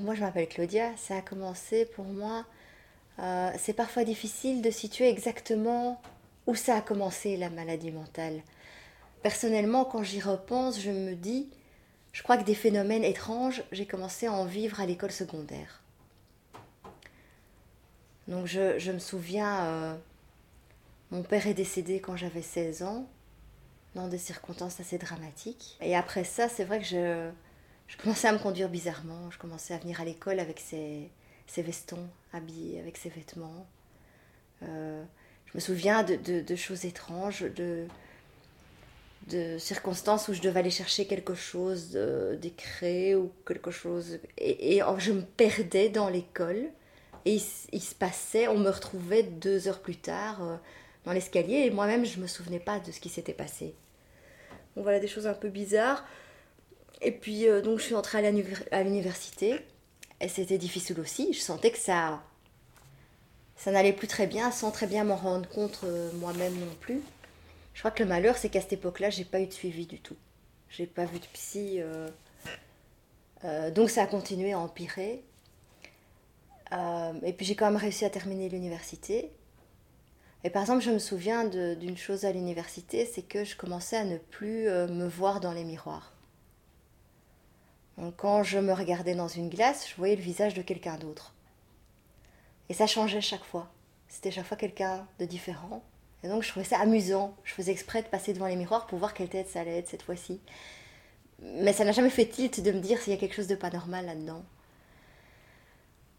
Moi je m'appelle Claudia, ça a commencé pour moi, euh, c'est parfois difficile de situer exactement où ça a commencé la maladie mentale. Personnellement, quand j'y repense, je me dis, je crois que des phénomènes étranges, j'ai commencé à en vivre à l'école secondaire. Donc je, me souviens, euh, mon père est décédé quand j'avais 16 ans, dans des circonstances assez dramatiques. Et après ça, c'est vrai que je, je commençais à me conduire bizarrement. Je commençais à venir à l'école avec ces, vestons, habillés avec ses vêtements. Euh, je me souviens de, choses étranges, de, de, circonstances où je devais aller chercher quelque chose d'écrit ou quelque chose. Et, je me perdais dans l'école. Et il, se passait, on me retrouvait deux heures plus tard euh, dans l'escalier. Et moi-même, je ne me souvenais pas de ce qui s'était passé. Donc voilà des choses un peu bizarres. Et puis, euh, donc, je suis entrée à l'université. Et c'était difficile aussi. Je sentais que ça, ça n'allait plus très bien, sans très bien m'en rendre compte euh, moi-même non plus. Je crois que le malheur, c'est qu'à cette époque-là, j'ai pas eu de suivi du tout. J'ai pas vu de psy. Euh, donc, ça a continué à empirer. et puis, j'ai quand même réussi à terminer l'université. Et par exemple, je me souviens d'une chose à l'université, c'est que je commençais à ne plus me voir dans les miroirs quand je me regardais dans une glace, je voyais le visage de quelqu'un d'autre. Et ça changeait chaque fois. C'était chaque fois quelqu'un de différent. Et donc je trouvais ça amusant. Je faisais exprès de passer devant les miroirs pour voir quelle tête ça allait être cette fois-ci. Mais ça n'a jamais fait tilt de me dire s'il y a quelque chose de pas normal là-dedans.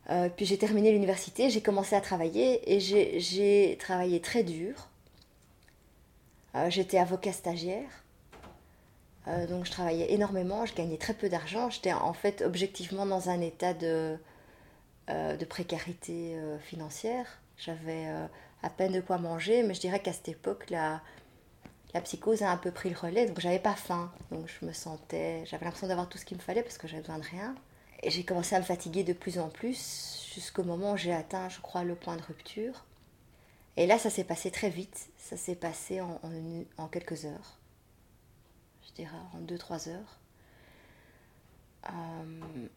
Euh, puis j'ai terminé l'université, j'ai commencé à travailler et j'ai travaillé très dur. Euh, j'étais avocat stagiaire. Euh, donc je travaillais énormément, je gagnais très peu d'argent. J'étais en fait objectivement dans un état de, euh, de précarité euh, financière. J'avais à peine de quoi manger, mais je dirais qu'à cette époque, la, la psychose a un peu pris le relais. Donc j'avais pas faim. Donc je me sentais, j'avais l'impression d'avoir tout ce qu'il me fallait parce que j'avais besoin de rien. Et j'ai commencé à me fatiguer de plus en plus jusqu'au moment où j'ai atteint, je crois, le point de rupture. Et là, ça s'est passé très vite. Ça s'est passé en, en quelques heures je dirais en 2-3 heures. Euh,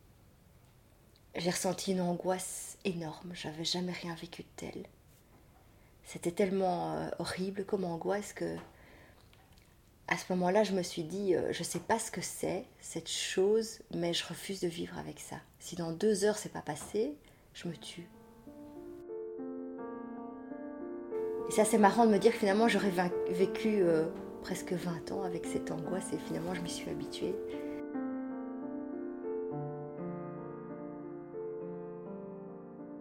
j'ai ressenti une angoisse énorme, j'avais jamais rien vécu de tel. C'était tellement euh, horrible comme angoisse que à ce moment-là, je me suis dit, euh, je sais pas ce que c'est, cette chose, mais je refuse de vivre avec ça. Si dans deux heures c'est pas passé, je me tue. Et c'est assez marrant de me dire que finalement j'aurais vécu presque 20 ans avec cette angoisse et finalement je m'y suis habituée.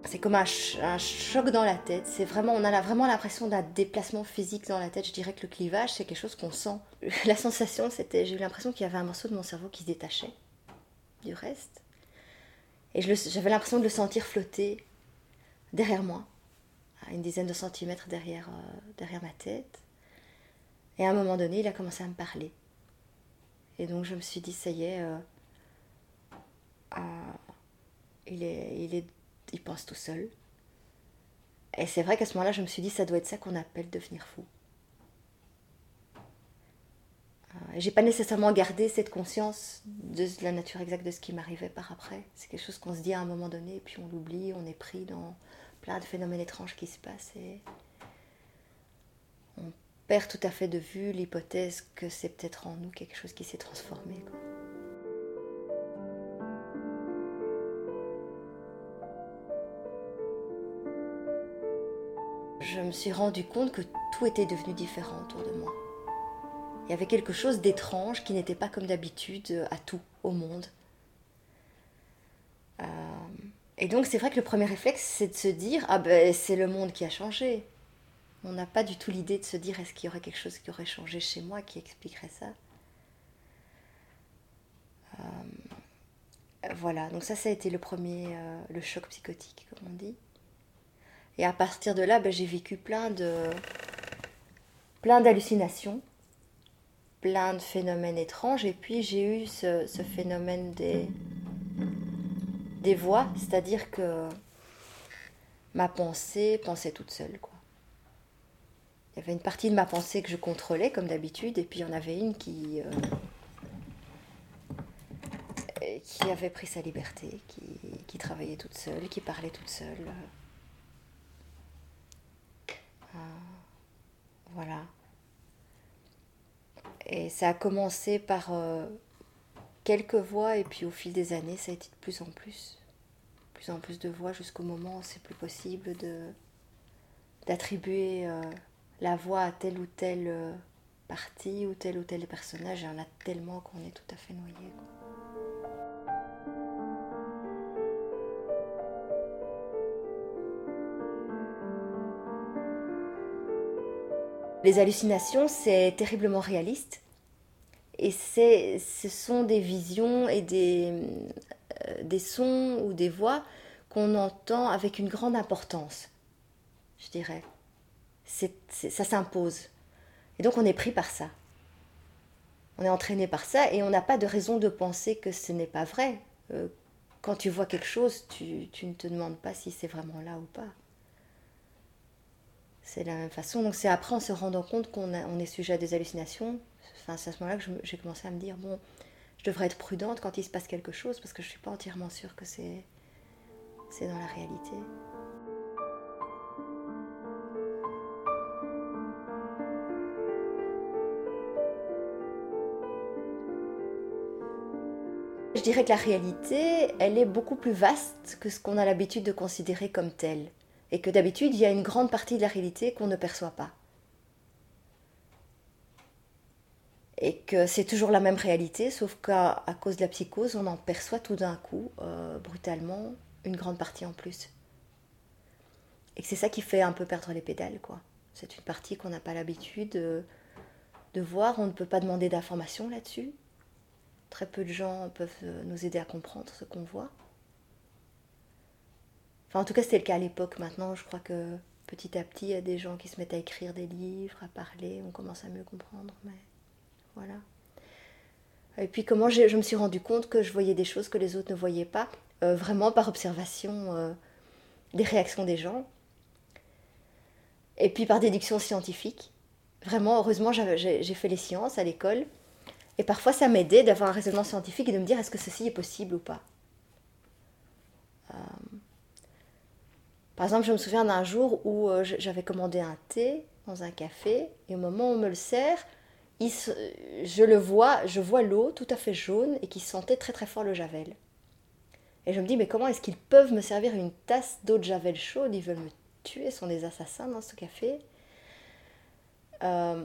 C'est comme un, choc dans la tête. C'est vraiment, on a vraiment l'impression d'un déplacement physique dans la tête. Je dirais que le clivage, c'est quelque chose qu'on sent. La sensation, c'était, j'ai eu l'impression qu'il y avait un morceau de mon cerveau qui se détachait du reste. Et j'avais l'impression de le sentir flotter derrière moi, à une dizaine de centimètres derrière, euh, derrière ma tête. Et à un moment donné, il a commencé à me parler. Et donc je me suis dit, ça y est, euh, euh, il, est, il, est, il pense tout seul. Et c'est vrai qu'à ce moment-là, je me suis dit, ça doit être ça qu'on appelle devenir fou. Euh, j'ai pas nécessairement gardé cette conscience de la nature exacte de ce qui m'arrivait par après. C'est quelque chose qu'on se dit à un moment donné, et puis on l'oublie, on est pris dans plein de phénomènes étranges qui se passent. Et perd tout à fait de vue l'hypothèse que c'est peut-être en nous quelque chose qui s'est transformé. Je me suis rendu compte que tout était devenu différent autour de moi. Il y avait quelque chose d'étrange qui n'était pas comme d'habitude à tout, au monde. Euh, et donc c'est vrai que le premier réflexe, c'est de se dire, ah ben c'est le monde qui a changé. On n'a pas du tout l'idée de se dire est-ce qu'il y aurait quelque chose qui aurait changé chez moi qui expliquerait ça. Euh, voilà, donc ça, ça a été le premier, euh, le choc psychotique, comme on dit. Et à partir de là, ben, j'ai vécu plein de, plein d'hallucinations, plein de phénomènes étranges. Et puis j'ai eu ce, phénomène des, voix, c'est-à-dire que ma pensée pensait toute seule. Il y avait une partie de ma pensée que je contrôlais comme d'habitude, et puis il y en avait une qui, euh, qui avait pris sa liberté, qui, qui travaillait toute seule, qui parlait toute seule. Euh, voilà. Et ça a commencé par euh, quelques voix, et puis au fil des années, ça a été de plus en plus. Plus en plus de voix, jusqu'au moment où c'est plus possible de d'attribuer la voix à telle ou telle partie ou tel ou tel personnage. Il y en a tellement qu'on est tout à fait noyé. Les hallucinations, c'est terriblement réaliste. Et ce sont des visions et des, euh, des sons ou des voix qu'on entend avec une grande importance, je dirais. Ça s'impose. Et donc on est pris par ça. On est entraîné par ça et on n'a pas de raison de penser que ce n'est pas vrai. Euh, quand tu vois quelque chose, tu, ne te demandes pas si c'est vraiment là ou pas. C'est la même façon. Donc c'est après en se rendant compte qu'on on est sujet à des hallucinations. C'est à ce moment-là que j'ai commencé à me dire, bon, je devrais être prudente quand il se passe quelque chose parce que je ne suis pas entièrement sûre que c'est, c'est dans la réalité. Je dirais que la réalité, elle est beaucoup plus vaste que ce qu'on a l'habitude de considérer comme telle et que d'habitude il y a une grande partie de la réalité qu'on ne perçoit pas. Et que c'est toujours la même réalité, sauf qu'à cause de la psychose, on en perçoit tout d'un coup, euh, brutalement, une grande partie en plus. Et que c'est ça qui fait un peu perdre les pédales, quoi. C'est une partie qu'on n'a pas l'habitude de, de voir, on ne peut pas demander d'informations là-dessus. Très peu de gens peuvent nous aider à comprendre ce qu'on voit. En tout cas, c'était le cas à l'époque. Maintenant, je crois que petit à petit, il y a des gens qui se mettent à écrire des livres, à parler, on commence à mieux comprendre. Mais voilà. Et puis, comment je me suis rendu compte que je voyais des choses que les autres ne voyaient pas, euh, vraiment par observation euh, des réactions des gens. Et puis par déduction scientifique. Vraiment, heureusement, j'ai fait les sciences à l'école. Et parfois, ça m'aidait d'avoir un raisonnement scientifique et de me dire est-ce que ceci est possible ou pas? Euh, par exemple, je me souviens d'un jour où euh, j'avais commandé un thé dans un café et au moment où on me le sert, je le vois, je vois l'eau tout à fait jaune et qui sentait très très fort le javel. Et je me dis mais comment est-ce qu'ils peuvent me servir une tasse d'eau de javel chaude? Ils veulent me tuer, sont des assassins dans ce café. Euh,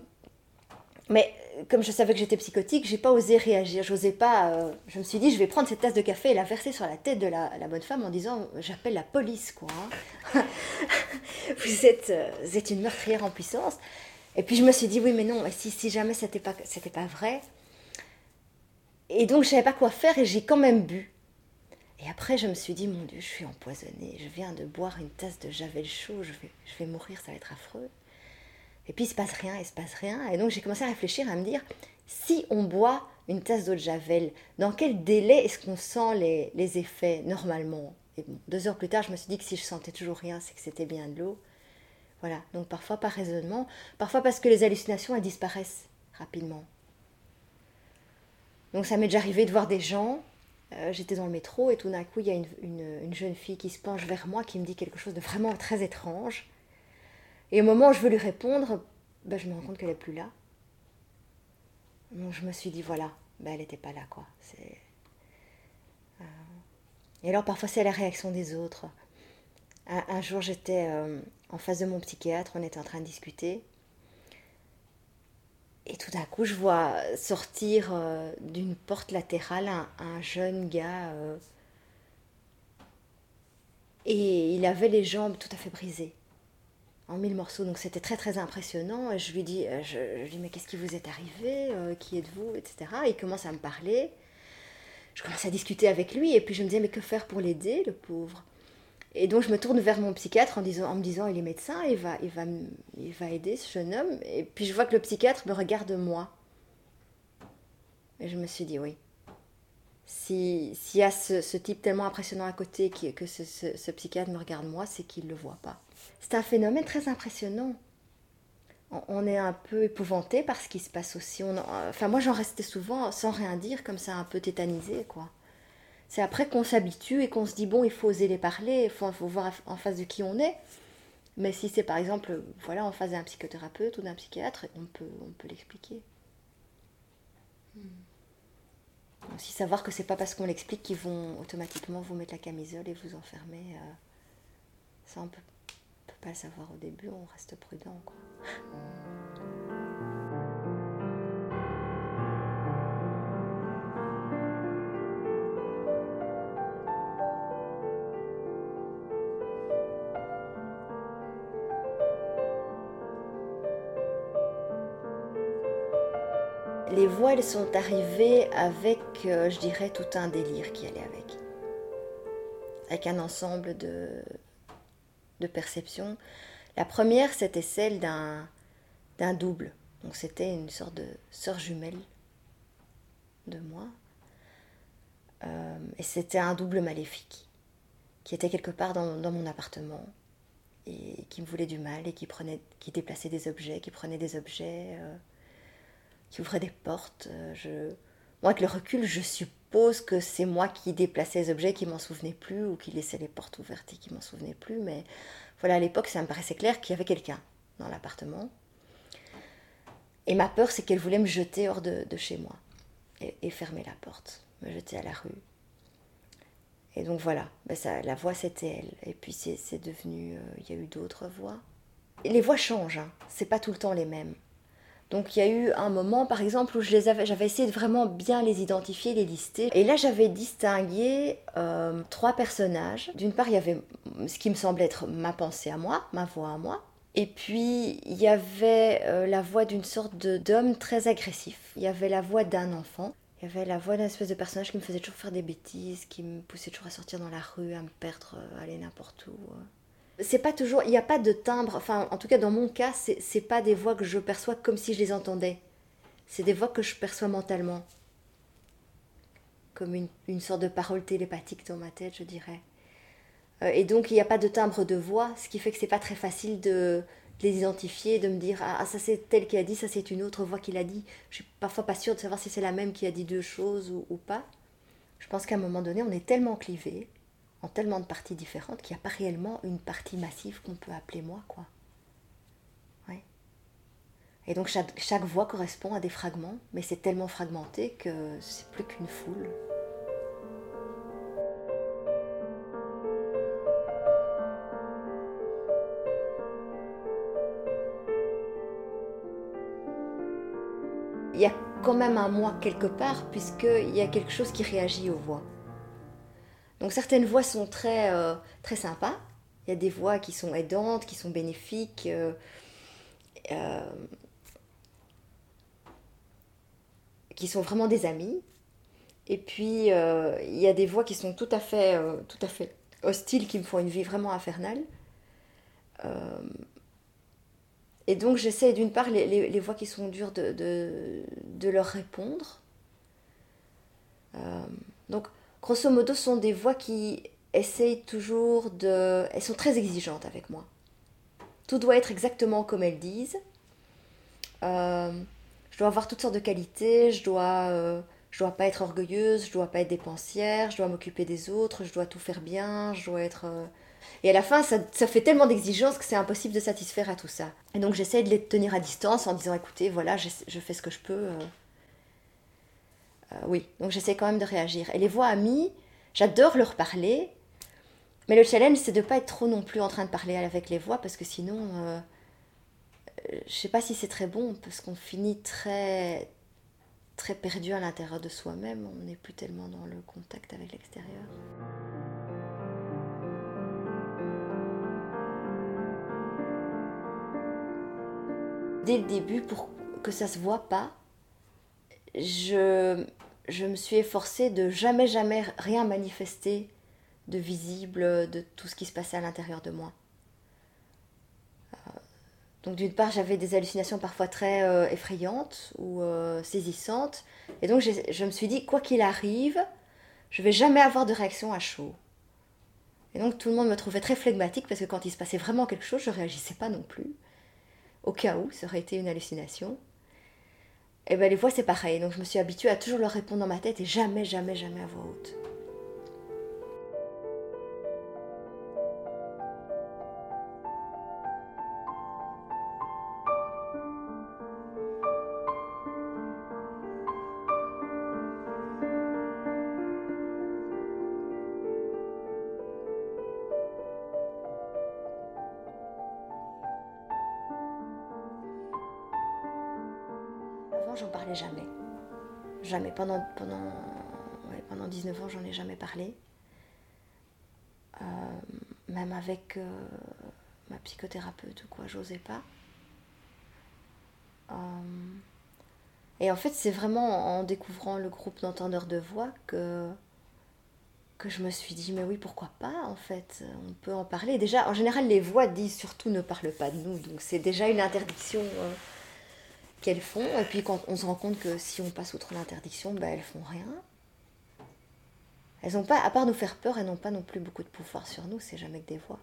mais comme je savais que j'étais psychotique, j'ai pas osé réagir. J'osais pas. Euh, je me suis dit, je vais prendre cette tasse de café et la verser sur la tête de la, bonne femme en disant, j'appelle la police, quoi. Vous, êtes, euh, êtes une meurtrière en puissance. Et puis je me suis dit, oui, mais non, si, si jamais c'était pas, c'était pas vrai. Et donc je savais pas quoi faire et j'ai quand même bu. Et après, je me suis dit, mon Dieu, je suis empoisonnée. Je viens de boire une tasse de javel chaud. Je vais, je vais mourir, ça va être affreux. Et puis il se passe rien, il se passe rien. Et donc j'ai commencé à réfléchir, à me dire, si on boit une tasse d'eau de javel, dans quel délai est-ce qu'on sent les, les, effets normalement? Et deux heures plus tard, je me suis dit que si je sentais toujours rien, c'est que c'était bien de l'eau. Voilà, donc parfois par raisonnement, parfois parce que les hallucinations, elles disparaissent rapidement. Donc ça m'est déjà arrivé de voir des gens, euh, j'étais dans le métro et tout d'un coup, il y a une, une jeune fille qui se penche vers moi, qui me dit quelque chose de vraiment très étrange. Et au moment où je veux lui répondre, ben, je me rends compte qu'elle n'est plus là. Donc je me suis dit, voilà, ben, elle n'était pas là, quoi. Euh, et alors parfois c'est la réaction des autres. Un, jour j'étais euh, en face de mon psychiatre, on était en train de discuter. Et tout d'un coup je vois sortir euh, d'une porte latérale un jeune gars. et il avait les jambes tout à fait brisées en mille morceaux. Donc c'était très très impressionnant. Et je lui dis, euh, je, dis mais qu'est-ce qui vous est arrivé euh, Qui êtes-vous Etc. il commence à me parler. Je commence à discuter avec lui et puis je me dis mais que faire pour l'aider, le pauvre? Et donc je me tourne vers mon psychiatre en, disant, en me disant il est médecin, il va, il, va, il va aider ce jeune homme. Et puis je vois que le psychiatre me regarde moi. Et je me suis dit oui. S'il y a ce, type tellement impressionnant à côté que ce, ce psychiatre me regarde moi, c'est qu'il ne le voit pas. C'est un phénomène très impressionnant. On est un peu épouvanté par ce qui se passe aussi. enfin, moi, j'en restais souvent sans rien dire, comme ça, un peu tétanisé, quoi. C'est après qu'on s'habitue et qu'on se dit, bon, il faut oser les parler, il faut, faut voir en face de qui on est. Mais si c'est par exemple, voilà, en face d'un psychothérapeute ou d'un psychiatre, on peut, on peut l'expliquer. Hmm. Aussi savoir que c'est pas parce qu'on l'explique qu'ils vont automatiquement vous mettre la camisole et vous enfermer. Euh, ça, on peut, pas le savoir au début, on reste prudent. Elles sont arrivées avec, euh, je dirais, tout un délire qui allait avec. Avec un ensemble de, de perceptions. La première, c'était celle d'un, d'un double. Donc c'était une sorte de sœur jumelle de moi. Euh, et c'était un double maléfique qui était quelque part dans, dans, mon appartement et qui me voulait du mal et qui, prenait, qui déplaçait des objets, qui prenait des objets. Euh, qui ouvrait des portes. Euh, je... Moi, avec le recul, je suppose que c'est moi qui déplaçais les objets, qui m'en souvenais plus, ou qui laissais les portes ouvertes et qui m'en souvenais plus. Mais voilà, à l'époque, ça me paraissait clair qu'il y avait quelqu'un dans l'appartement. Et ma peur, c'est qu'elle voulait me jeter hors de, chez moi et, fermer la porte, me jeter à la rue. Et donc voilà, ben ça, la voix c'était elle. Et puis c'est devenu, euh, il y a eu d'autres voix. Les voix changent, hein. c'est pas tout le temps les mêmes. Donc il y a eu un moment, par exemple, où je les avais, j'avais essayé de vraiment bien les identifier, les lister. Et là, j'avais distingué euh, trois personnages. D'une part, il y avait ce qui me semblait être ma pensée à moi, ma voix à moi. Et puis, il y avait euh, la voix d'une sorte d'homme très agressif. Il y avait la voix d'un enfant. Il y avait la voix d'un espèce de personnage qui me faisait toujours faire des bêtises, qui me poussait toujours à sortir dans la rue, à me perdre, à aller n'importe où c'est pas toujours, il n'y a pas de timbre, enfin en tout cas dans mon cas, c'est, pas des voix que je perçois comme si je les entendais. C'est des voix que je perçois mentalement. Comme une, une sorte de parole télépathique dans ma tête, je dirais. Euh, et donc il n'y a pas de timbre de voix, ce qui fait que c'est pas très facile de, les identifier, de me dire ah, ah ça c'est tel qui a dit, ça c'est une autre voix qui l'a dit. Je suis parfois pas sûre de savoir si c'est la même qui a dit deux choses ou, ou pas. Je pense qu'à un moment donné, on est tellement clivé en tellement de parties différentes qu'il n'y a pas réellement une partie massive qu'on peut appeler moi, quoi. Et donc chaque, chaque voix correspond à des fragments, mais c'est tellement fragmenté que c'est plus qu'une foule. Il y a quand même un moi quelque part, puisqu'il y a quelque chose qui réagit aux voix. Donc certaines voix sont très, euh, très sympas. Il y a des voix qui sont aidantes, qui sont bénéfiques. Euh, euh, qui sont vraiment des amis. Et puis, il y a des voix qui sont tout à fait, hostiles, qui me font une vie vraiment infernale. et donc, j'essaie d'une part les, voix qui sont dures de, de, de leur répondre. donc, grosso modo, sont des voix qui essayent toujours de... Elles sont très exigeantes avec moi. Tout doit être exactement comme elles disent. Euh, je dois avoir toutes sortes de qualités, je dois, euh, je dois pas être orgueilleuse, je dois pas être dépensière, je dois m'occuper des autres, je dois tout faire bien, je dois être... Euh, et à la fin, ça, fait tellement d'exigences que c'est impossible de satisfaire à tout ça. Et donc j'essaie de les tenir à distance en disant, écoutez, voilà, je fais ce que je peux. Euh, oui, donc j'essaie quand même de réagir. Et les voix amies, j'adore leur parler, mais le challenge, c'est de ne pas être trop non plus en train de parler avec les voix, parce que sinon, euh, euh, je sais pas si c'est très bon, parce qu'on finit très, très perdu à l'intérieur de soi-même, on n'est plus tellement dans le contact avec l'extérieur. Dès le début, pour que ça se voit pas, je, je me suis efforcée de jamais, jamais rien manifester de visible de tout ce qui se passait à l'intérieur de moi. Euh, donc d'une part, j'avais des hallucinations parfois très euh, effrayantes ou euh, saisissantes. Et donc je me suis dit, quoi qu'il arrive, je vais jamais avoir de réaction à chaud. Et donc tout le monde me trouvait très flegmatique parce que quand il se passait vraiment quelque chose, je réagissais pas non plus. Au cas où, ça aurait été une hallucination. Et ben les voix c'est pareil, donc je me suis habituée à toujours leur répondre dans ma tête et jamais, jamais, jamais à voix haute. J'en parlais jamais. Jamais. Pendant, pendant, pendant 19 ans, j'en ai jamais parlé. Euh, même avec euh, ma psychothérapeute ou quoi, j'osais pas. Euh, et en fait, c'est vraiment en découvrant le groupe d'entendeurs de voix que, que je me suis dit, mais oui, pourquoi pas, en fait, on peut en parler. Déjà, en général, les voix disent surtout ne parle pas de nous, donc c'est déjà une interdiction qu'elles font. Et puis quand on se rend compte que si on passe outre l'interdiction, ben, elles font rien. Elles ont pas, à part nous faire peur, elles n'ont pas non plus beaucoup de pouvoir sur nous, c'est jamais que des voix.